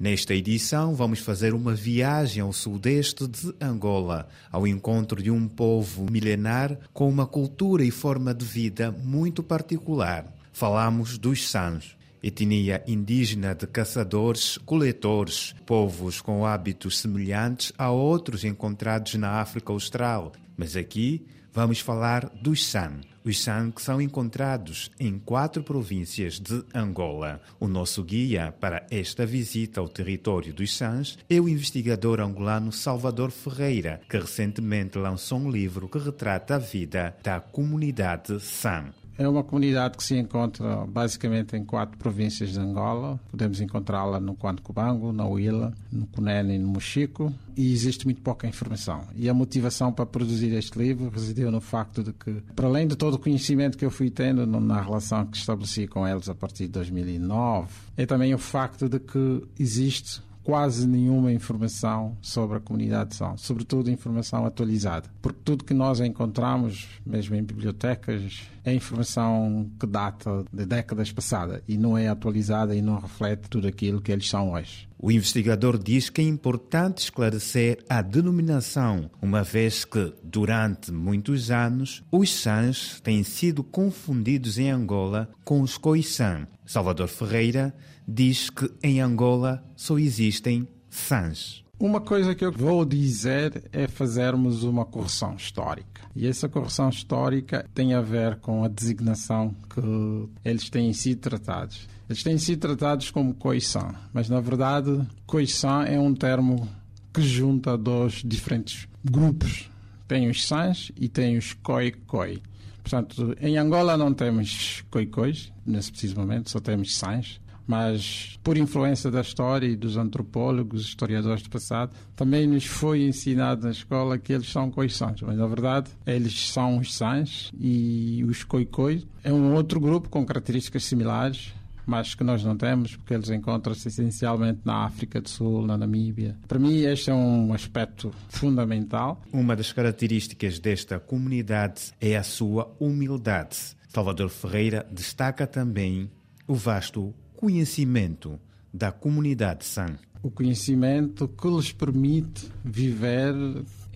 Nesta edição, vamos fazer uma viagem ao sudeste de Angola, ao encontro de um povo milenar com uma cultura e forma de vida muito particular. Falamos dos Sans, etnia indígena de caçadores-coletores, povos com hábitos semelhantes a outros encontrados na África Austral. Mas aqui vamos falar dos San, os que são encontrados em quatro províncias de Angola. O nosso guia para esta visita ao território dos Sans é o investigador angolano Salvador Ferreira, que recentemente lançou um livro que retrata a vida da comunidade San. É uma comunidade que se encontra basicamente em quatro províncias de Angola. Podemos encontrá-la no Cubango, na Huila, no Cunene e no Mochico. E existe muito pouca informação. E a motivação para produzir este livro residiu no facto de que, para além de todo o conhecimento que eu fui tendo na relação que estabeleci com eles a partir de 2009, é também o facto de que existe quase nenhuma informação sobre a comunidade de São, sobretudo informação atualizada, porque tudo que nós encontramos, mesmo em bibliotecas, é informação que data de décadas passadas e não é atualizada e não reflete tudo aquilo que eles são hoje. O investigador diz que é importante esclarecer a denominação, uma vez que, durante muitos anos, os Sans têm sido confundidos em Angola com os Khoisan. Salvador Ferreira diz que em Angola só existem Sans. Uma coisa que eu vou dizer é fazermos uma correção histórica. E essa correção histórica tem a ver com a designação que eles têm sido tratados. Eles têm sido tratados como Khoisan, mas na verdade Khoisan é um termo que junta dois diferentes grupos. Tem os Sans e tem os Khoi-Khoi. Portanto, em Angola não temos Khoi-Khois, nesse preciso momento, só temos Sans mas por influência da história e dos antropólogos, historiadores do passado, também nos foi ensinado na escola que eles são coições, mas na verdade eles são os sãs e os coicoi é um outro grupo com características similares, mas que nós não temos, porque eles encontram-se essencialmente na África do Sul, na Namíbia. Para mim, este é um aspecto fundamental. Uma das características desta comunidade é a sua humildade. Salvador Ferreira destaca também o vasto conhecimento da comunidade San? O conhecimento que lhes permite viver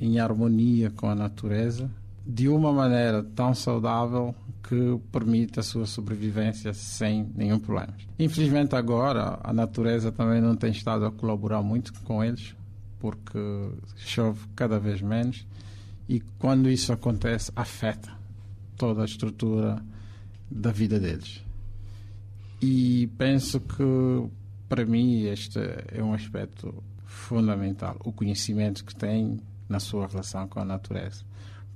em harmonia com a natureza de uma maneira tão saudável que permite a sua sobrevivência sem nenhum problema. Infelizmente agora a natureza também não tem estado a colaborar muito com eles porque chove cada vez menos e quando isso acontece afeta toda a estrutura da vida deles. E penso que, para mim, este é um aspecto fundamental, o conhecimento que tem na sua relação com a natureza.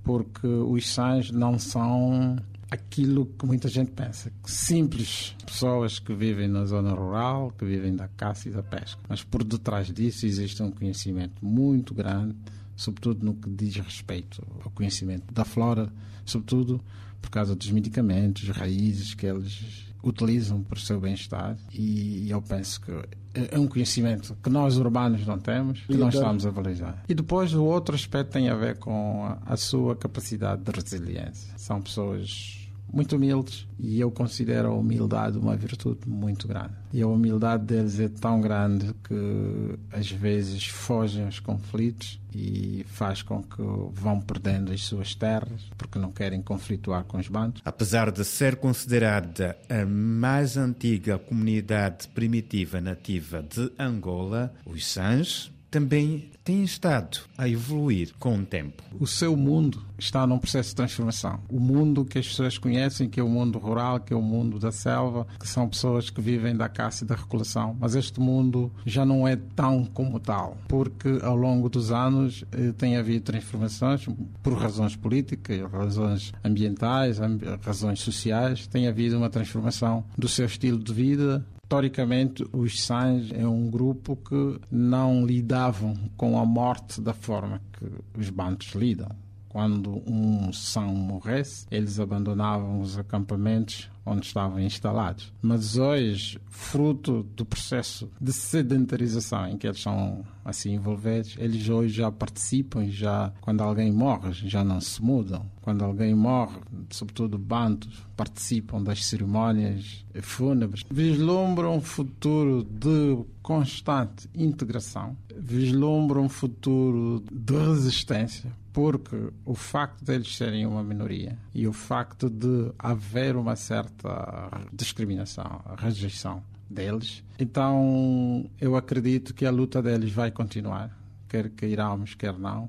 Porque os sãs não são aquilo que muita gente pensa, simples pessoas que vivem na zona rural, que vivem da caça e da pesca. Mas por detrás disso existe um conhecimento muito grande, sobretudo no que diz respeito ao conhecimento da flora, sobretudo por causa dos medicamentos, raízes que eles utilizam para o seu bem-estar e eu penso que é um conhecimento que nós urbanos não temos e nós estamos a valorizar. E depois o outro aspecto tem a ver com a sua capacidade de resiliência. São pessoas muito humildes e eu considero a humildade uma virtude muito grande. E a humildade deles é tão grande que às vezes fogem aos conflitos e faz com que vão perdendo as suas terras porque não querem conflituar com os bandos. Apesar de ser considerada a mais antiga comunidade primitiva nativa de Angola, os Sans também tem estado a evoluir com o tempo. O seu mundo está num processo de transformação. O mundo que as pessoas conhecem, que é o mundo rural, que é o mundo da selva, que são pessoas que vivem da caça e da regulação, mas este mundo já não é tão como tal, porque ao longo dos anos eh, tem havido transformações por razões políticas, razões ambientais, razões sociais, tem havido uma transformação do seu estilo de vida, Historicamente, os Sans é um grupo que não lidavam com a morte da forma que os bantos lidam. Quando um San morresse, eles abandonavam os acampamentos onde estavam instalados. Mas hoje, fruto do processo de sedentarização em que eles são assim envolvidos, eles hoje já participam, já quando alguém morre, já não se mudam. Quando alguém morre, sobretudo bandos, participam das cerimônias fúnebres. Vislumbram um futuro de constante integração, vislumbram um futuro de resistência, porque o facto deles serem uma minoria e o facto de haver uma certa discriminação, rejeição deles, então eu acredito que a luta deles vai continuar, quer queiramos, quer não,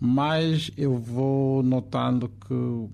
mas eu vou notando que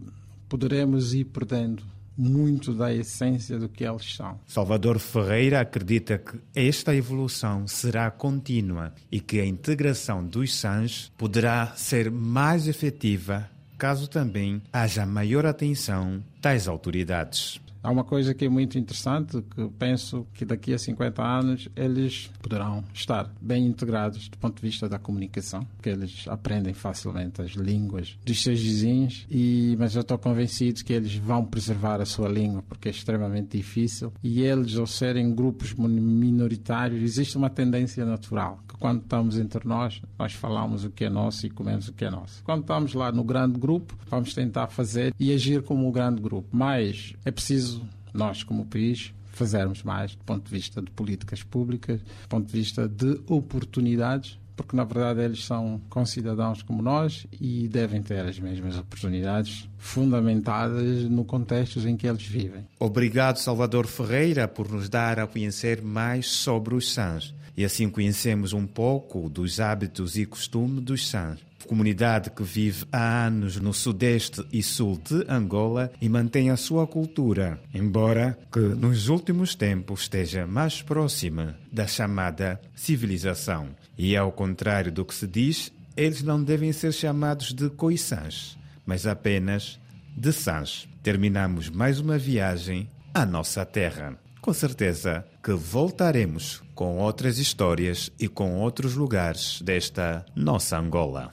poderemos ir perdendo muito da essência do que eles são. Salvador Ferreira acredita que esta evolução será contínua e que a integração dos SANs poderá ser mais efetiva caso também haja maior atenção das autoridades. Há uma coisa que é muito interessante, que penso que daqui a 50 anos eles poderão estar bem integrados do ponto de vista da comunicação, que eles aprendem facilmente as línguas dos seus vizinhos, e, mas eu estou convencido que eles vão preservar a sua língua, porque é extremamente difícil, e eles, ao serem grupos minoritários, existe uma tendência natural, que quando estamos entre nós, nós falamos o que é nosso e comemos o que é nosso. Quando estamos lá no grande grupo, vamos tentar fazer e agir como o grande grupo, mas é preciso, nós como país, fazermos mais do ponto de vista de políticas públicas, do ponto de vista de oportunidades, porque na verdade eles são concidadãos como nós e devem ter as mesmas oportunidades fundamentadas no contexto em que eles vivem. Obrigado, Salvador Ferreira, por nos dar a conhecer mais sobre os SANs. E assim conhecemos um pouco dos hábitos e costumes dos SANs comunidade que vive há anos no sudeste e sul de Angola e mantém a sua cultura, embora que nos últimos tempos esteja mais próxima da chamada civilização. E ao contrário do que se diz, eles não devem ser chamados de coissãs, mas apenas de sãs. Terminamos mais uma viagem à nossa terra. Com certeza que voltaremos com outras histórias e com outros lugares desta nossa Angola.